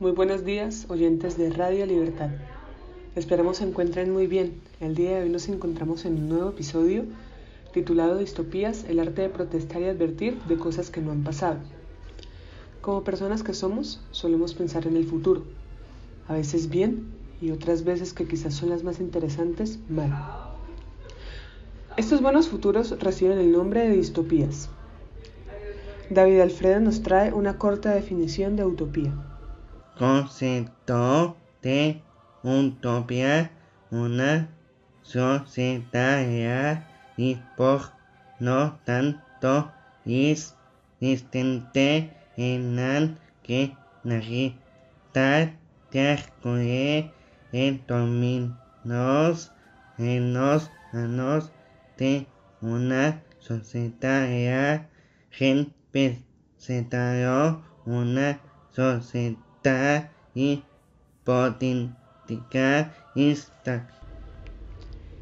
Muy buenos días, oyentes de Radio Libertad. Esperamos se encuentren muy bien. El día de hoy nos encontramos en un nuevo episodio titulado Distopías, el arte de protestar y advertir de cosas que no han pasado. Como personas que somos, solemos pensar en el futuro, a veces bien y otras veces que quizás son las más interesantes, mal. Estos buenos futuros reciben el nombre de distopías. David Alfredo nos trae una corta definición de utopía concepto de utopía, una sociedad y por lo tanto es distinta en la que la realidad transcurre en términos en los años de una sociedad. Representaron una sociedad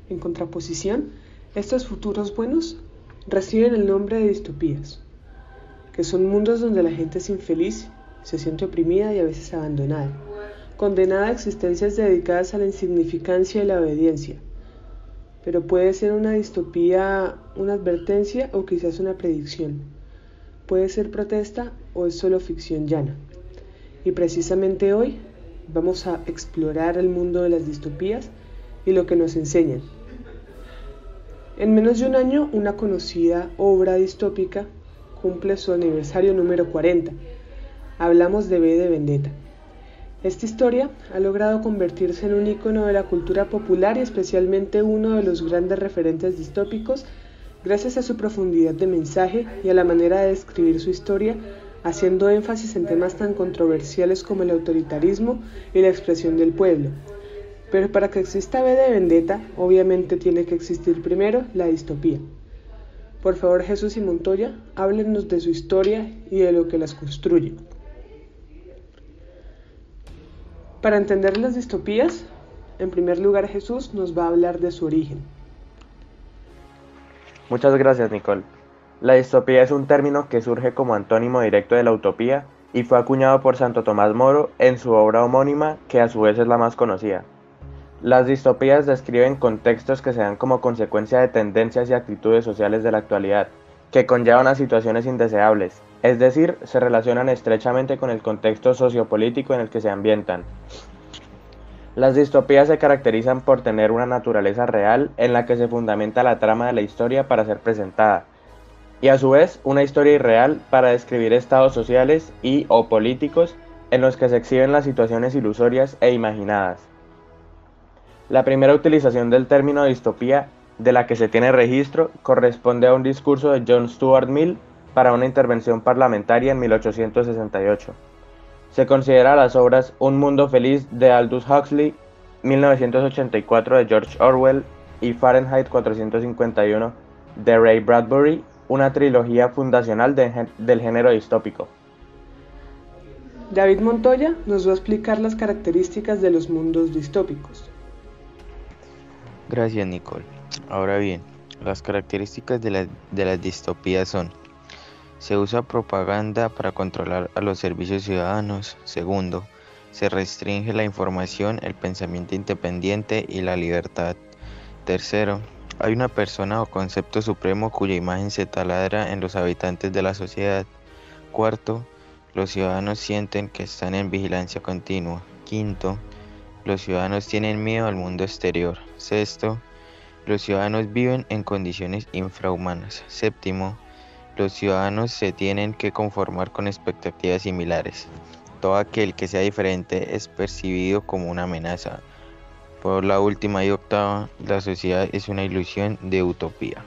En contraposición, estos futuros buenos reciben el nombre de distopías, que son mundos donde la gente es infeliz, se siente oprimida y a veces abandonada, condenada a existencias dedicadas a la insignificancia y la obediencia. Pero puede ser una distopía una advertencia o quizás una predicción. Puede ser protesta o es solo ficción llana. Y precisamente hoy vamos a explorar el mundo de las distopías y lo que nos enseñan. En menos de un año, una conocida obra distópica cumple su aniversario número 40. Hablamos de B de Vendetta. Esta historia ha logrado convertirse en un icono de la cultura popular y especialmente uno de los grandes referentes distópicos gracias a su profundidad de mensaje y a la manera de describir su historia haciendo énfasis en temas tan controversiales como el autoritarismo y la expresión del pueblo. Pero para que exista B de Vendetta, obviamente tiene que existir primero la distopía. Por favor, Jesús y Montoya, háblenos de su historia y de lo que las construye. Para entender las distopías, en primer lugar Jesús nos va a hablar de su origen. Muchas gracias, Nicole. La distopía es un término que surge como antónimo directo de la utopía y fue acuñado por Santo Tomás Moro en su obra homónima, que a su vez es la más conocida. Las distopías describen contextos que se dan como consecuencia de tendencias y actitudes sociales de la actualidad, que conllevan a situaciones indeseables, es decir, se relacionan estrechamente con el contexto sociopolítico en el que se ambientan. Las distopías se caracterizan por tener una naturaleza real en la que se fundamenta la trama de la historia para ser presentada, y a su vez una historia irreal para describir estados sociales y o políticos en los que se exhiben las situaciones ilusorias e imaginadas. La primera utilización del término distopía de la que se tiene registro corresponde a un discurso de John Stuart Mill para una intervención parlamentaria en 1868. Se considera las obras Un Mundo Feliz de Aldous Huxley, 1984 de George Orwell y Fahrenheit 451 de Ray Bradbury una trilogía fundacional del género distópico. David Montoya nos va a explicar las características de los mundos distópicos. Gracias, Nicole. Ahora bien, las características de, la, de las distopías son se usa propaganda para controlar a los servicios ciudadanos. Segundo, se restringe la información, el pensamiento independiente y la libertad. Tercero, hay una persona o concepto supremo cuya imagen se taladra en los habitantes de la sociedad. Cuarto, los ciudadanos sienten que están en vigilancia continua. Quinto, los ciudadanos tienen miedo al mundo exterior. Sexto, los ciudadanos viven en condiciones infrahumanas. Séptimo, los ciudadanos se tienen que conformar con expectativas similares. Todo aquel que sea diferente es percibido como una amenaza por la última y octava, la sociedad es una ilusión de utopía.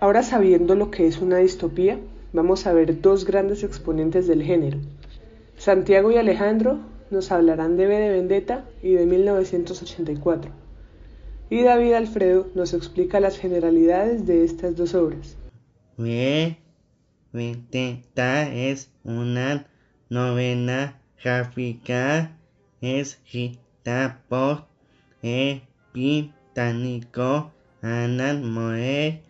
Ahora sabiendo lo que es una distopía, vamos a ver dos grandes exponentes del género. Santiago y Alejandro nos hablarán de B de Vendetta y de 1984. Y David Alfredo nos explica las generalidades de estas dos obras. B Vendetta es una novela gráfica escrita el británico Alan Moore,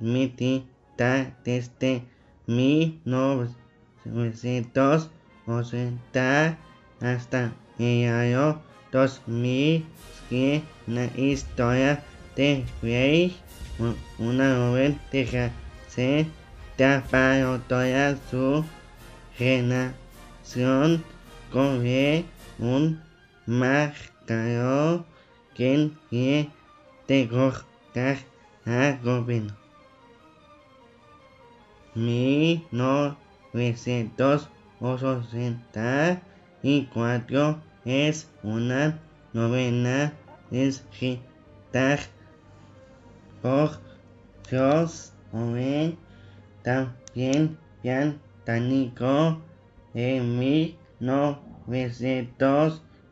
emitida desde 1901 80 hasta el año 2000 que la historia de Rey, una joven de se taparon toda su relación con un marcador que quiere derrocar al gobierno. 1984 es una novena escrita por George Orwell, también británico, en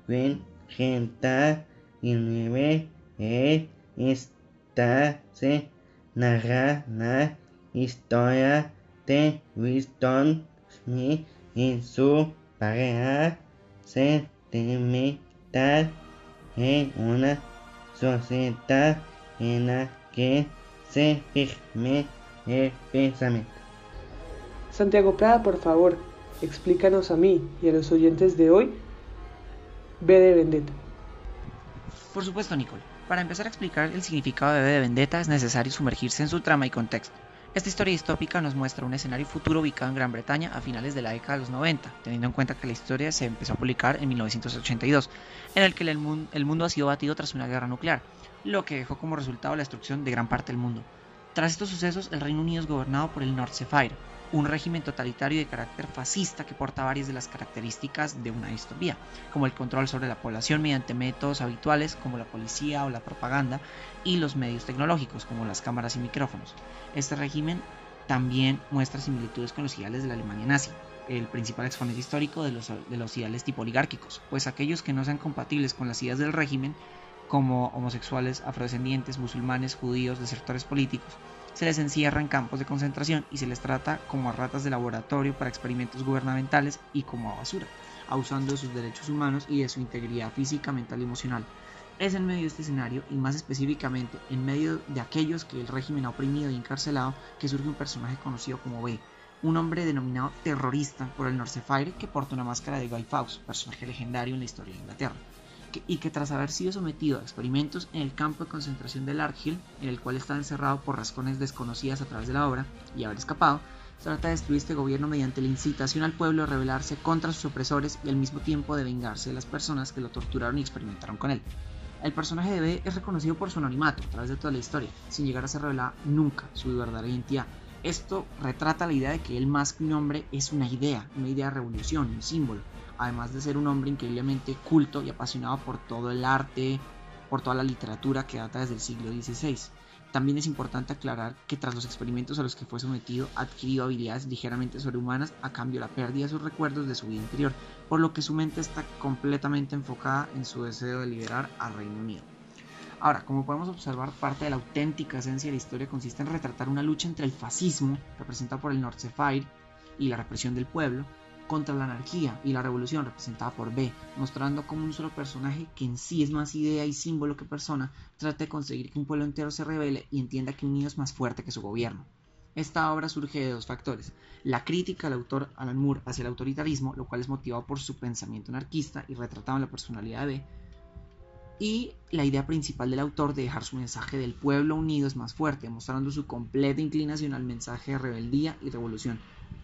1939. Esta se narra la historia de Winston Smith y su pareja sentimental en una sociedad en la que se firme el pensamiento. Santiago Prada, por favor, explícanos a mí y a los oyentes de hoy B de Vendetta. Por supuesto, Nicole. Para empezar a explicar el significado de B de Vendetta es necesario sumergirse en su trama y contexto. Esta historia distópica nos muestra un escenario futuro ubicado en Gran Bretaña a finales de la década de los 90, teniendo en cuenta que la historia se empezó a publicar en 1982, en el que el mundo, ha sido batido tras una guerra nuclear, lo que dejó como resultado la destrucción de gran parte del mundo. Tras estos sucesos, el Reino Unido es gobernado por el Fire, un régimen totalitario de carácter fascista que porta varias de las características de una distopía, como el control sobre la población mediante métodos habituales como la policía o la propaganda y los medios tecnológicos como las cámaras y micrófonos. Este régimen también muestra similitudes con los ideales de la Alemania nazi, el principal exponente histórico de los, de los ideales tipo oligárquicos, pues aquellos que no sean compatibles con las ideas del régimen, como homosexuales, afrodescendientes, musulmanes, judíos, desertores políticos, se les encierra en campos de concentración y se les trata como a ratas de laboratorio para experimentos gubernamentales y como a basura, abusando de sus derechos humanos y de su integridad física, mental y emocional. Es en medio de este escenario, y más específicamente en medio de aquellos que el régimen ha oprimido y encarcelado, que surge un personaje conocido como B, un hombre denominado terrorista por el Fire que porta una máscara de Guy Fawkes, personaje legendario en la historia de Inglaterra y que tras haber sido sometido a experimentos en el campo de concentración de Larkhill, en el cual está encerrado por razones desconocidas a través de la obra y haber escapado, trata de destruir este gobierno mediante la incitación al pueblo a rebelarse contra sus opresores y al mismo tiempo de vengarse de las personas que lo torturaron y experimentaron con él. El personaje de B es reconocido por su anonimato a través de toda la historia, sin llegar a ser revelada nunca su verdadera identidad. Esto retrata la idea de que él más que un hombre es una idea, una idea de revolución, un símbolo, además de ser un hombre increíblemente culto y apasionado por todo el arte, por toda la literatura que data desde el siglo XVI. También es importante aclarar que tras los experimentos a los que fue sometido adquirió habilidades ligeramente sobrehumanas a cambio de la pérdida de sus recuerdos de su vida interior, por lo que su mente está completamente enfocada en su deseo de liberar al Reino Unido. Ahora, como podemos observar, parte de la auténtica esencia de la historia consiste en retratar una lucha entre el fascismo, representado por el Fire, y la represión del pueblo, contra la anarquía y la revolución representada por B, mostrando como un solo personaje que en sí es más idea y símbolo que persona, trata de conseguir que un pueblo entero se revele y entienda que unido es más fuerte que su gobierno. Esta obra surge de dos factores, la crítica del autor Alan Moore hacia el autoritarismo, lo cual es motivado por su pensamiento anarquista y retratado en la personalidad de B, y la idea principal del autor de dejar su mensaje del pueblo unido es más fuerte, mostrando su completa inclinación al mensaje de rebeldía y revolución,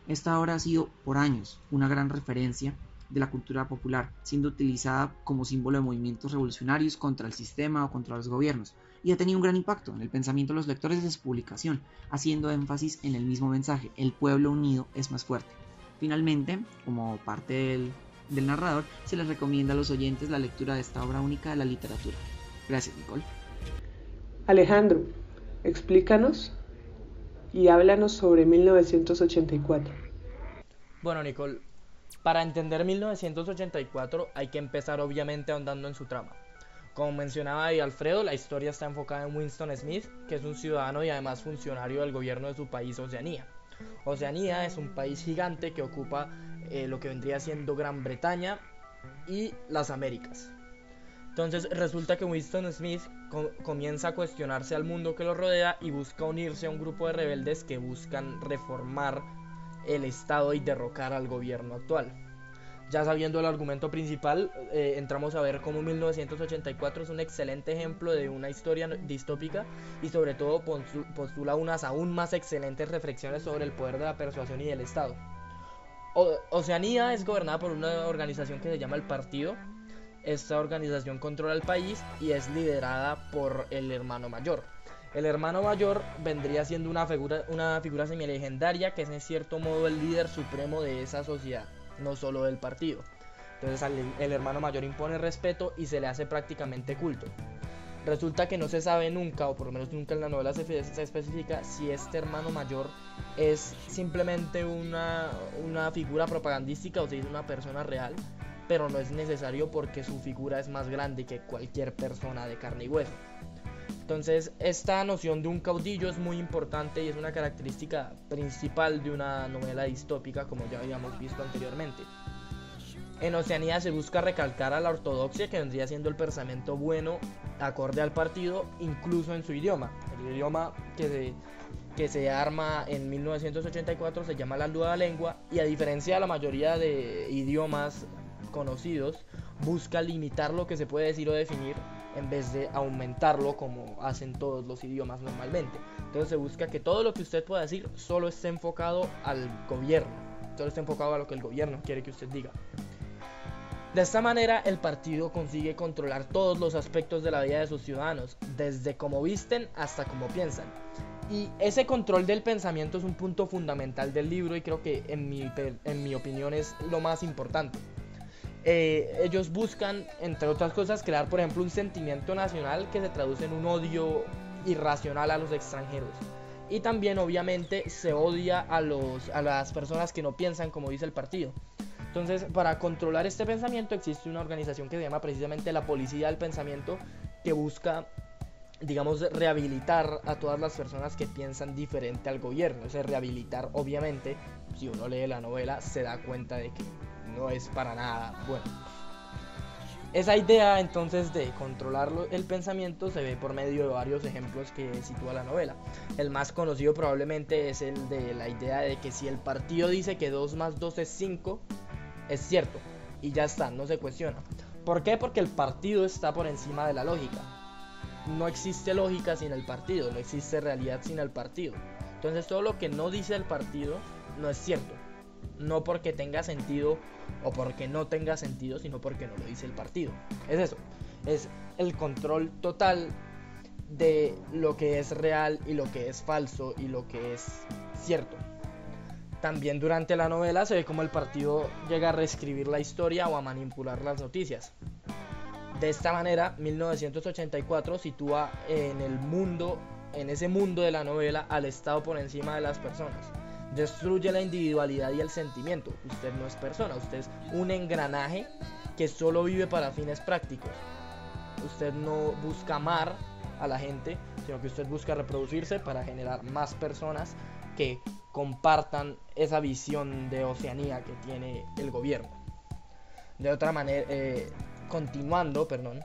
esta obra ha sido por años una gran referencia de la cultura popular, siendo utilizada como símbolo de movimientos revolucionarios contra el sistema o contra los gobiernos, y ha tenido un gran impacto en el pensamiento de los lectores de su publicación, haciendo énfasis en el mismo mensaje, el pueblo unido es más fuerte. Finalmente, como parte del, del narrador, se les recomienda a los oyentes la lectura de esta obra única de la literatura. Gracias, Nicole. Alejandro, explícanos y háblanos sobre 1984. Bueno, Nicole, para entender 1984 hay que empezar obviamente ahondando en su trama. Como mencionaba ahí Alfredo, la historia está enfocada en Winston Smith, que es un ciudadano y además funcionario del gobierno de su país, Oceanía. Oceanía es un país gigante que ocupa eh, lo que vendría siendo Gran Bretaña y las Américas. Entonces resulta que Winston Smith comienza a cuestionarse al mundo que lo rodea y busca unirse a un grupo de rebeldes que buscan reformar el Estado y derrocar al gobierno actual. Ya sabiendo el argumento principal, eh, entramos a ver cómo 1984 es un excelente ejemplo de una historia distópica y sobre todo postula unas aún más excelentes reflexiones sobre el poder de la persuasión y del Estado. Oceanía es gobernada por una organización que se llama el Partido. Esta organización controla el país y es liderada por el hermano mayor. El hermano mayor vendría siendo una figura, una figura semi-legendaria que es en cierto modo el líder supremo de esa sociedad, no solo del partido. Entonces el hermano mayor impone respeto y se le hace prácticamente culto. Resulta que no se sabe nunca, o por lo menos nunca en la novela se, especifica, si este hermano mayor es simplemente una, una figura propagandística o si es una persona real, pero no es necesario porque su figura es más grande que cualquier persona de carne y hueso. Entonces, esta noción de un caudillo es muy importante y es una característica principal de una novela distópica, como ya habíamos visto anteriormente. En Oceanía se busca recalcar a la ortodoxia que vendría siendo el pensamiento bueno acorde al partido, incluso en su idioma. El idioma que se, arma en 1984 se llama la nueva lengua y a diferencia de la mayoría de idiomas conocidos, busca limitar lo que se puede decir o definir en vez de aumentarlo como hacen todos los idiomas normalmente. Entonces se busca que todo lo que usted pueda decir solo esté enfocado al gobierno, solo esté enfocado a lo que el gobierno quiere que usted diga. De esta manera, el partido consigue controlar todos los aspectos de la vida de sus ciudadanos, desde cómo visten hasta cómo piensan. Y ese control del pensamiento es un punto fundamental del libro y creo que en mi, en mi opinión es lo más importante. Eh, ellos buscan, entre otras cosas, crear, por ejemplo, un sentimiento nacional que se traduce en un odio irracional a los extranjeros. Y también, obviamente, se odia a, los, a las personas que no piensan como dice el partido. Entonces, para controlar este pensamiento existe una organización que se llama precisamente la Policía del Pensamiento, que busca, digamos, rehabilitar a todas las personas que piensan diferente al gobierno. O sea, rehabilitar, obviamente, si uno lee la novela, se da cuenta de que no es para nada bueno. Esa idea entonces de controlar el pensamiento se ve por medio de varios ejemplos que sitúa la novela. El más conocido probablemente es el de la idea de que si el partido dice que 2 más 2 es 5, es cierto. Y ya está, no se cuestiona. ¿Por qué? Porque el partido está por encima de la lógica. No existe lógica sin el partido, no existe realidad sin el partido. Entonces todo lo que no dice el partido no es cierto. No porque tenga sentido o porque no tenga sentido, sino porque no lo dice el partido. Es eso. Es el control total de lo que es real y lo que es falso y lo que es cierto. También durante la novela se ve cómo el partido llega a reescribir la historia o a manipular las noticias. De esta manera, 1984 sitúa en el mundo, en ese mundo de la novela, al Estado por encima de las personas. Destruye la individualidad y el sentimiento. Usted no es persona, usted es un engranaje que solo vive para fines prácticos. Usted no busca amar a la gente, sino que usted busca reproducirse para generar más personas que compartan esa visión de Oceanía que tiene el gobierno. De otra manera, eh, continuando, perdón,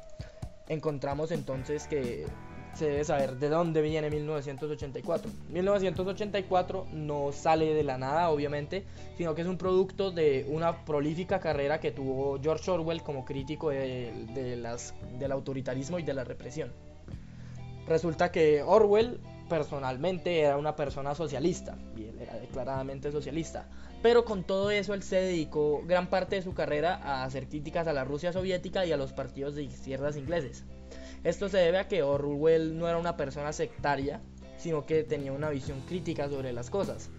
encontramos entonces que se debe saber de dónde viene 1984. 1984 no sale de la nada, obviamente, sino que es un producto de una prolífica carrera que tuvo George Orwell como crítico de, las, del autoritarismo y de la represión. Resulta que Orwell personalmente era una persona socialista, y él era declaradamente socialista. Pero con todo eso él se dedicó gran parte de su carrera a hacer críticas a la Rusia soviética y a los partidos de izquierdas ingleses. Esto se debe a que Orwell no era una persona sectaria, sino que tenía una visión crítica sobre las cosas.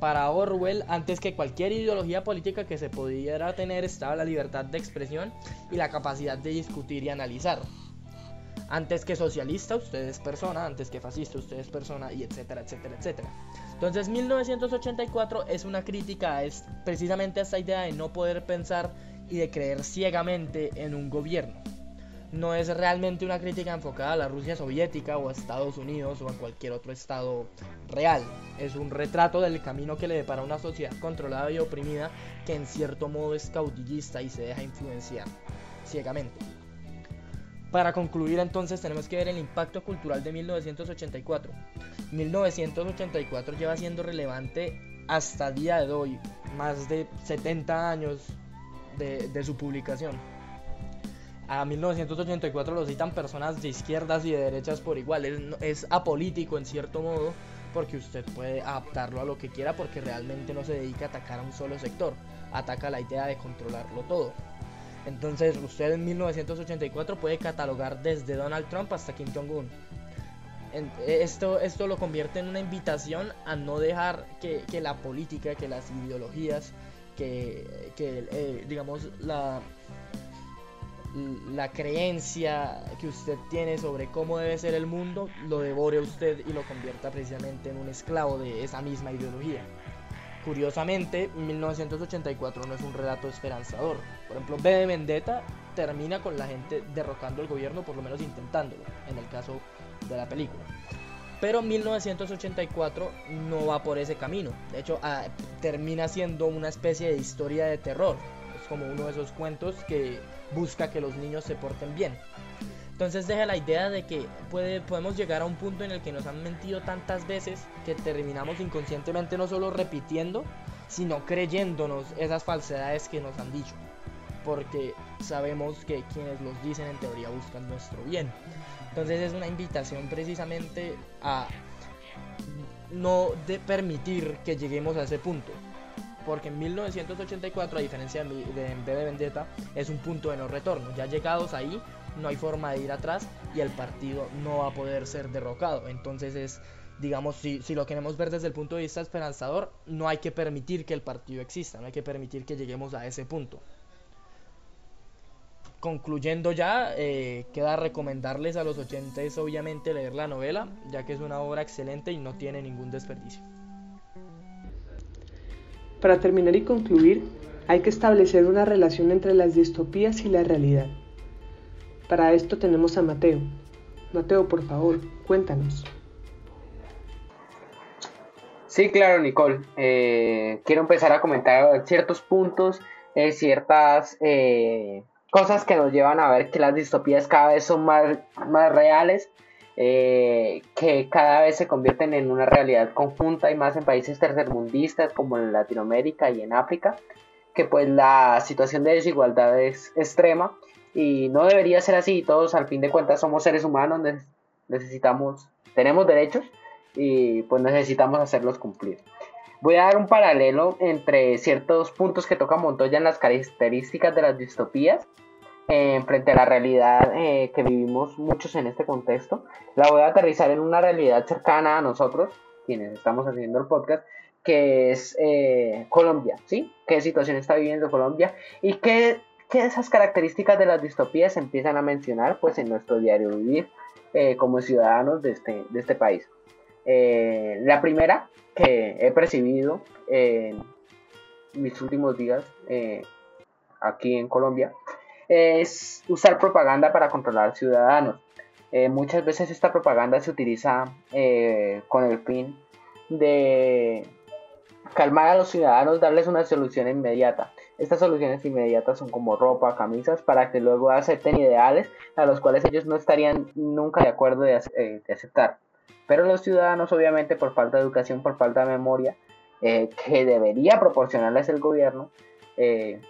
Para Orwell, antes que cualquier ideología política que se pudiera tener, estaba la libertad de expresión y la capacidad de discutir y analizar. Antes que socialista, usted es persona, antes que fascista, usted es persona, y etcétera, etcétera, etcétera. Entonces, 1984 es una crítica es precisamente a esta idea de no poder pensar y de creer ciegamente en un gobierno. No es realmente una crítica enfocada a la Rusia soviética o a Estados Unidos o a cualquier otro estado real. Es un retrato del camino que le depara una sociedad controlada y oprimida que en cierto modo es caudillista y se deja influenciar ciegamente. Para concluir entonces tenemos que ver el impacto cultural de 1984. 1984 lleva siendo relevante hasta día de hoy, más de 70 años de, de su publicación. A 1984 lo citan personas de izquierdas y de derechas por igual. Es, es apolítico en cierto modo porque usted puede adaptarlo a lo que quiera porque realmente no se dedica a atacar a un solo sector, ataca la idea de controlarlo todo. Entonces usted en 1984 puede catalogar desde Donald Trump hasta Kim Jong-un. Esto, esto lo convierte en una invitación a no dejar que, que la política, que las ideologías, que, que eh, digamos la, la creencia que usted tiene sobre cómo debe ser el mundo lo devore a usted y lo convierta precisamente en un esclavo de esa misma ideología. Curiosamente, 1984 no es un relato esperanzador. Por ejemplo, B de Vendetta termina con la gente derrocando el gobierno, por lo menos intentándolo, en el caso de la película. Pero 1984 no va por ese camino. De hecho, ah, termina siendo una especie de historia de terror. Es como uno de esos cuentos que busca que los niños se porten bien. Entonces deja la idea de que puede, podemos llegar a un punto en el que nos han mentido tantas veces que terminamos inconscientemente no solo repitiendo, sino creyéndonos esas falsedades que nos han dicho. Porque sabemos que quienes los dicen en teoría buscan nuestro bien. Entonces es una invitación precisamente a no de permitir que lleguemos a ese punto. Porque en 1984, a diferencia de, de, de Vendetta, es un punto de no retorno. Ya llegados ahí, no hay forma de ir atrás y el partido no va a poder ser derrocado. Entonces es, digamos, si, si, lo queremos ver desde el punto de vista esperanzador, no hay que permitir que el partido exista, no hay que permitir que lleguemos a ese punto. Concluyendo ya, eh, queda recomendarles a los oyentes obviamente leer la novela, ya que es una obra excelente y no tiene ningún desperdicio. Para terminar y concluir, hay que establecer una relación entre las distopías y la realidad. Para esto tenemos a Mateo. Mateo, por favor, cuéntanos. Sí, claro, Nicole. Eh, quiero empezar a comentar ciertos puntos, eh, ciertas eh, cosas que nos llevan a ver que las distopías cada vez son más, más reales, que cada vez se convierten en una realidad conjunta y más en países tercermundistas como en Latinoamérica y en África, que pues la situación de desigualdad es extrema y no debería ser así. Todos al fin de cuentas somos seres humanos, necesitamos, tenemos derechos y pues necesitamos hacerlos cumplir. Voy a dar un paralelo entre ciertos puntos que toca Montoya en las características de las distopías eh, frente a la realidad eh, que vivimos muchos en este contexto. La voy a aterrizar en una realidad cercana a nosotros, quienes estamos haciendo el podcast, que es eh, Colombia, ¿sí? ¿Qué situación está viviendo Colombia? Y qué que esas características de las distopías se empiezan a mencionar pues en nuestro diario vivir eh, como ciudadanos de este, de este país. Eh, la primera que he percibido en mis últimos días eh, aquí en Colombia es usar propaganda para controlar ciudadanos. muchas veces esta propaganda se utiliza con el fin de calmar a los ciudadanos, darles una solución inmediata. Estas soluciones inmediatas son como ropa, camisas, para que luego acepten ideales a los cuales ellos no estarían nunca de acuerdo de, eh, aceptar. Pero los ciudadanos, obviamente, por falta de educación, por falta de memoria, eh, que debería proporcionarles el gobierno, eh,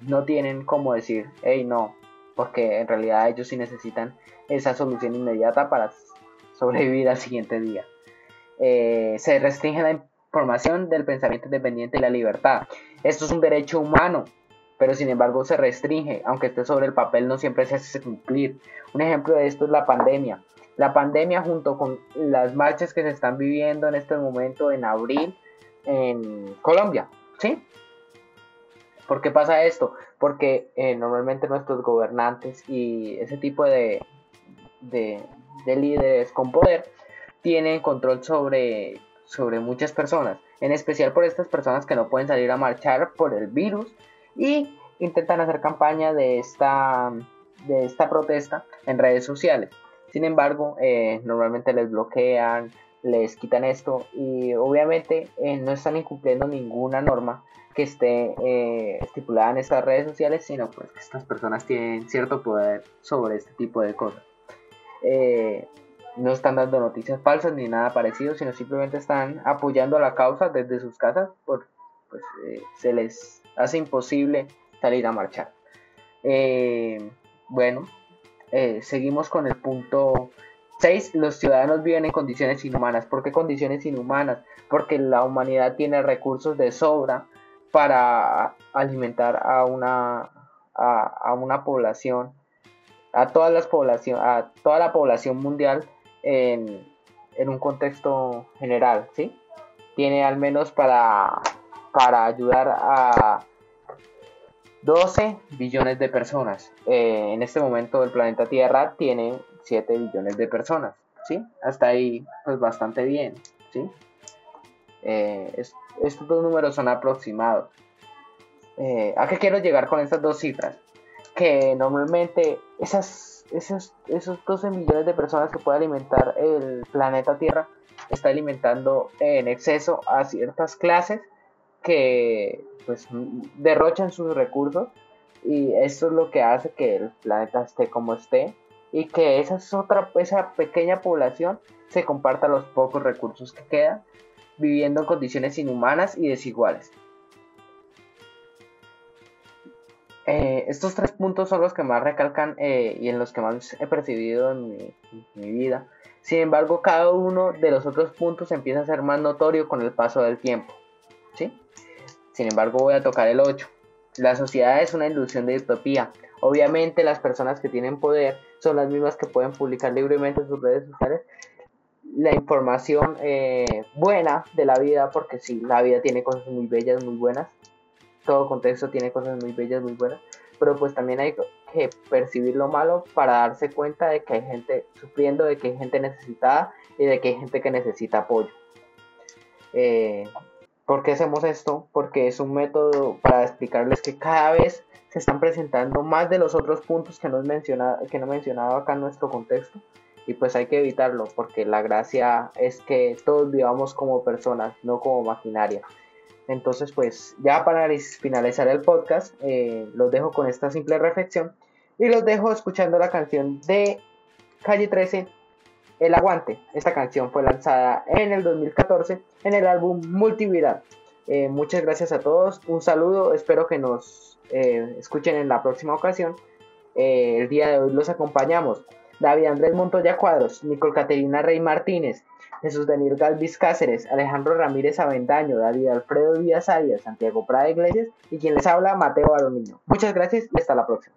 no tienen como decir, hey, no, porque en realidad ellos sí necesitan esa solución inmediata para sobrevivir al siguiente día. se restringe la formación del pensamiento independiente y la libertad. Esto es un derecho humano, pero sin embargo se restringe, aunque esté sobre el papel no siempre se hace cumplir. Un ejemplo de esto es la pandemia. La pandemia junto con las marchas que se están viviendo en este momento en abril en Colombia, ¿sí? ¿Por qué pasa esto? Porque eh, normalmente nuestros gobernantes y ese tipo de, de, de líderes con poder tienen control sobre sobre muchas personas, en especial por estas personas que no pueden salir a marchar por el virus y intentan hacer campaña de esta, de esta protesta en redes sociales. Sin embargo, eh, normalmente les bloquean, les quitan esto y obviamente eh, no están incumpliendo ninguna norma que esté eh, estipulada en estas redes sociales, sino pues que estas personas tienen cierto poder sobre este tipo de cosas no están dando noticias falsas ni nada parecido, sino simplemente están apoyando a la causa desde sus casas, por, pues eh, se les hace imposible salir a marchar. Eh, bueno, eh, seguimos con el punto 6. Los ciudadanos viven en condiciones inhumanas. ¿Por qué condiciones inhumanas? Porque la humanidad tiene recursos de sobra para alimentar a una, a, una población, a, todas las población, a toda la población mundial en, un contexto general, ¿sí? Tiene al menos para, para ayudar a 12 billones de personas. Eh, en este momento el planeta Tierra tiene 7 billones de personas, ¿sí? Hasta ahí, pues bastante bien, ¿sí? Eh, estos dos números son aproximados. Eh, ¿A qué quiero llegar con estas dos cifras? Que normalmente esas, esos, esos 12 millones de personas que puede alimentar el planeta Tierra está alimentando en exceso a ciertas clases que pues derrochan sus recursos y esto es lo que hace que el planeta esté como esté y que esa es otra esa pequeña población se comparta los pocos recursos que quedan viviendo en condiciones inhumanas y desiguales. Eh, estos tres puntos son los que más recalcan eh, y en los que más he percibido en mi, vida. Sin embargo, cada uno de los otros puntos empieza a ser más notorio con el paso del tiempo. ¿sí? Sin embargo, voy a tocar el 8. La sociedad es una ilusión de utopía. Obviamente las personas que tienen poder son las mismas que pueden publicar libremente en sus redes sociales la información eh, buena de la vida, porque sí, la vida tiene cosas muy bellas, muy buenas. Todo contexto tiene cosas muy bellas, muy buenas. Pero pues también hay que percibir lo malo para darse cuenta de que hay gente sufriendo, de que hay gente necesitada y de que hay gente que necesita apoyo. Eh, ¿Por qué hacemos esto? Porque es un método para explicarles que cada vez se están presentando más de los otros puntos que no, he mencionado, que no he mencionado acá en nuestro contexto y pues hay que evitarlo porque la gracia es que todos vivamos como personas, no como maquinaria. Entonces pues ya para finalizar el podcast eh, los dejo con esta simple reflexión y los dejo escuchando la canción de Calle 13 el Aguante. Esta canción fue lanzada en el 2014 en el álbum Multiviral. Eh, muchas gracias a todos, un saludo, espero que nos eh, escuchen en la próxima ocasión. El día de hoy los acompañamos David Andrés Montoya Cuadros, Nicole Caterina Rey Martínez, Jesús Daniel Galvis Cáceres, Alejandro Ramírez Avendaño, David Alfredo Díaz Arias, Santiago Prada Iglesias y quien les habla, Mateo Aromino. Muchas gracias y hasta la próxima.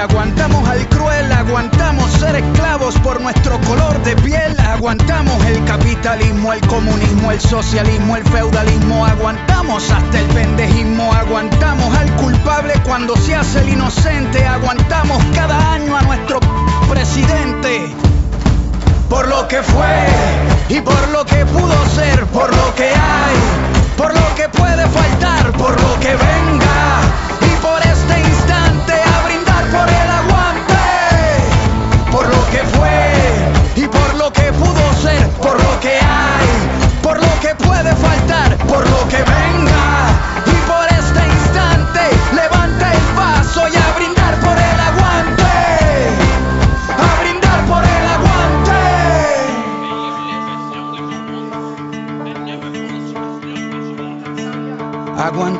aguantamos al cruel. Aguantamos ser esclavos por nuestro color de piel. Aguantamos el capitalismo, el comunismo, el socialismo, el feudalismo. Aguantamos hasta el pendejismo. Aguantamos al culpable cuando se hace el inocente. Aguantamos cada año a nuestro presidente. Por lo que fue y por lo que pudo ser, por lo que hay, por lo que puede faltar, por lo que venga por lo que fue y por lo que pudo ser, por lo que hay, por lo que puede faltar, por lo que venga. Y por este instante, levanta el vaso y a brindar por el aguante. A brindar por el aguante. Aguante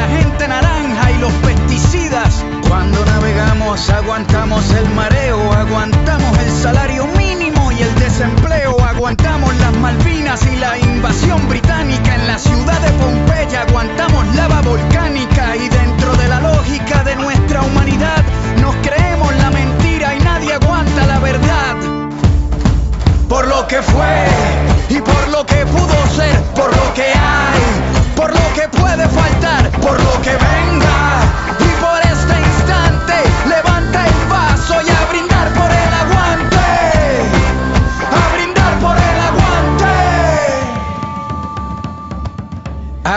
agente naranja y los pesticidas. Cuando navegamos aguantamos el mareo, aguantamos el salario mínimo y el desempleo, aguantamos las Malvinas y la invasión británica en la ciudad de Pompeya,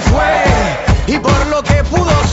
Fue y por lo que pudo